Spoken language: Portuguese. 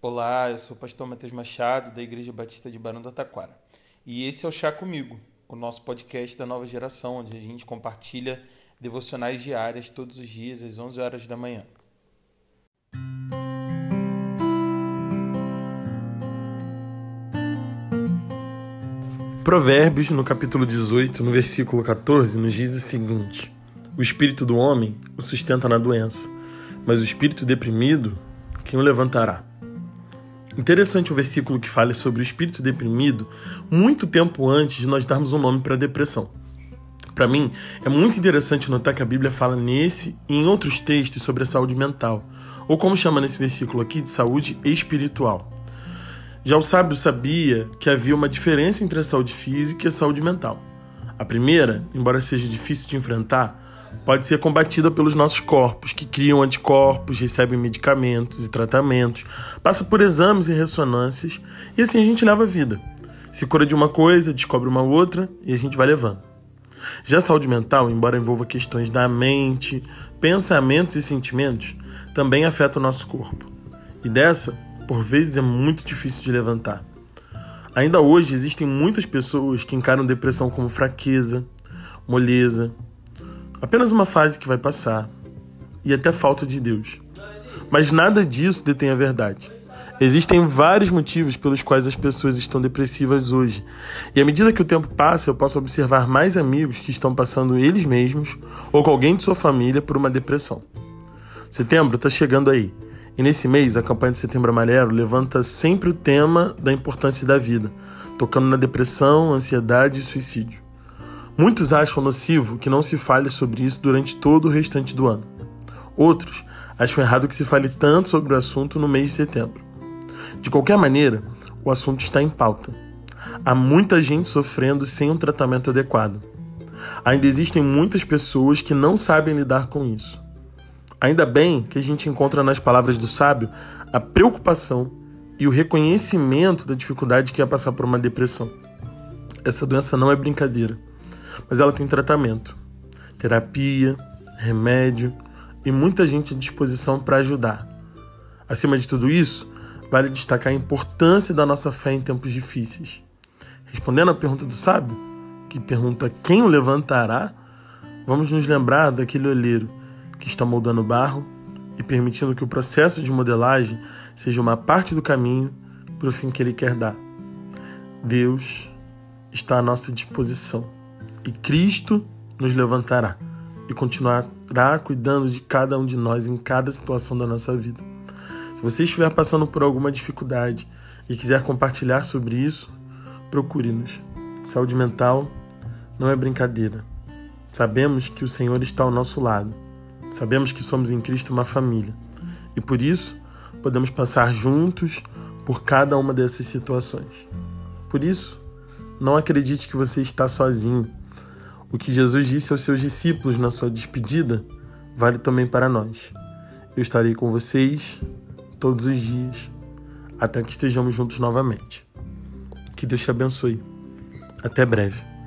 Olá, eu sou o pastor Matheus Machado, da Igreja Batista de Barão do Taquara. E esse é o Chá Comigo, o nosso podcast da nova geração, onde a gente compartilha devocionais diárias todos os dias às 11 horas da manhã. Provérbios, no capítulo 18, no versículo 14, nos diz o seguinte: O espírito do homem o sustenta na doença, mas o espírito deprimido, quem o levantará? Interessante o versículo que fala sobre o espírito deprimido muito tempo antes de nós darmos um nome para a depressão. Para mim, é muito interessante notar que a Bíblia fala nesse e em outros textos sobre a saúde mental, ou como chama nesse versículo aqui, de saúde espiritual. Já o sábio sabia que havia uma diferença entre a saúde física e a saúde mental. A primeira, embora seja difícil de enfrentar, pode ser combatida pelos nossos corpos, que criam anticorpos, recebem medicamentos e tratamentos, passa por exames e ressonâncias, e assim a gente leva a vida. Se cura de uma coisa, descobre uma outra e a gente vai levando. Já a saúde mental, embora envolva questões da mente, pensamentos e sentimentos, também afeta o nosso corpo. E dessa, por vezes, é muito difícil de levantar. Ainda hoje existem muitas pessoas que encaram depressão como fraqueza, moleza, Apenas uma fase que vai passar e até falta de Deus. Mas nada disso detém a verdade. Existem vários motivos pelos quais as pessoas estão depressivas hoje. E à medida que o tempo passa, eu posso observar mais amigos que estão passando eles mesmos ou com alguém de sua família por uma depressão. Setembro está chegando aí. E nesse mês, a campanha do Setembro Amarelo levanta sempre o tema da importância da vida, tocando na depressão, ansiedade e suicídio. Muitos acham nocivo que não se fale sobre isso durante todo o restante do ano. Outros acham errado que se fale tanto sobre o assunto no mês de setembro. De qualquer maneira, o assunto está em pauta. Há muita gente sofrendo sem um tratamento adequado. Ainda existem muitas pessoas que não sabem lidar com isso. Ainda bem que a gente encontra nas palavras do sábio a preocupação e o reconhecimento da dificuldade que é passar por uma depressão. Essa doença não é brincadeira mas ela tem tratamento, terapia, remédio e muita gente à disposição para ajudar. Acima de tudo isso, vale destacar a importância da nossa fé em tempos difíceis. Respondendo à pergunta do sábio, que pergunta quem o levantará, vamos nos lembrar daquele olheiro que está moldando o barro e permitindo que o processo de modelagem seja uma parte do caminho para o fim que ele quer dar. Deus está à nossa disposição e Cristo nos levantará e continuará cuidando de cada um de nós em cada situação da nossa vida. Se você estiver passando por alguma dificuldade e quiser compartilhar sobre isso, procure-nos. Saúde mental não é brincadeira. Sabemos que o Senhor está ao nosso lado. Sabemos que somos em Cristo uma família. E por isso, podemos passar juntos por cada uma dessas situações. Por isso, não acredite que você está sozinho o que Jesus disse aos seus discípulos na sua despedida vale também para nós. Eu estarei com vocês todos os dias até que estejamos juntos novamente. Que Deus te abençoe. Até breve.